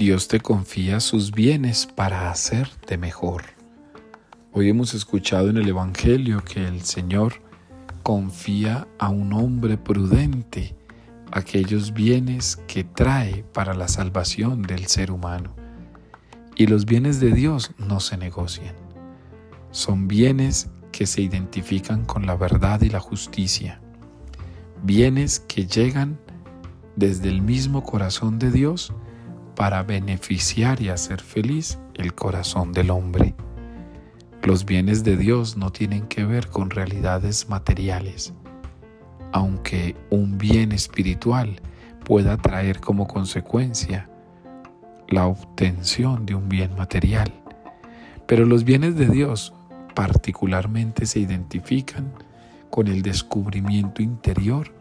Dios te confía sus bienes para hacerte mejor. Hoy hemos escuchado en el Evangelio que el Señor confía a un hombre prudente aquellos bienes que trae para la salvación del ser humano. Y los bienes de Dios no se negocian. Son bienes que se identifican con la verdad y la justicia. Bienes que llegan desde el mismo corazón de Dios para beneficiar y hacer feliz el corazón del hombre. Los bienes de Dios no tienen que ver con realidades materiales, aunque un bien espiritual pueda traer como consecuencia la obtención de un bien material. Pero los bienes de Dios particularmente se identifican con el descubrimiento interior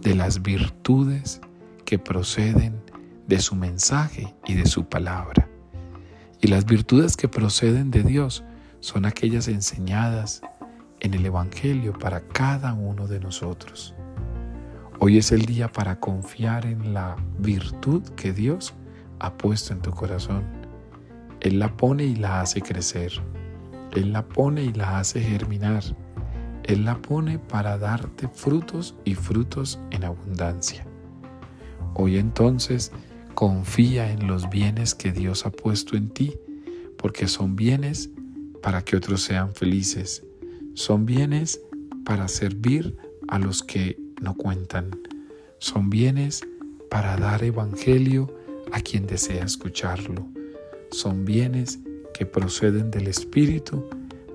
de las virtudes que proceden de su mensaje y de su palabra. Y las virtudes que proceden de Dios son aquellas enseñadas en el Evangelio para cada uno de nosotros. Hoy es el día para confiar en la virtud que Dios ha puesto en tu corazón. Él la pone y la hace crecer. Él la pone y la hace germinar. Él la pone para darte frutos y frutos en abundancia. Hoy entonces Confía en los bienes que Dios ha puesto en ti, porque son bienes para que otros sean felices. Son bienes para servir a los que no cuentan. Son bienes para dar evangelio a quien desea escucharlo. Son bienes que proceden del Espíritu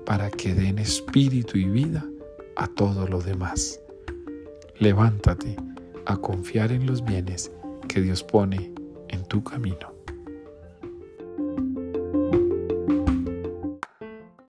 para que den espíritu y vida a todo lo demás. Levántate a confiar en los bienes que Dios pone tu camino.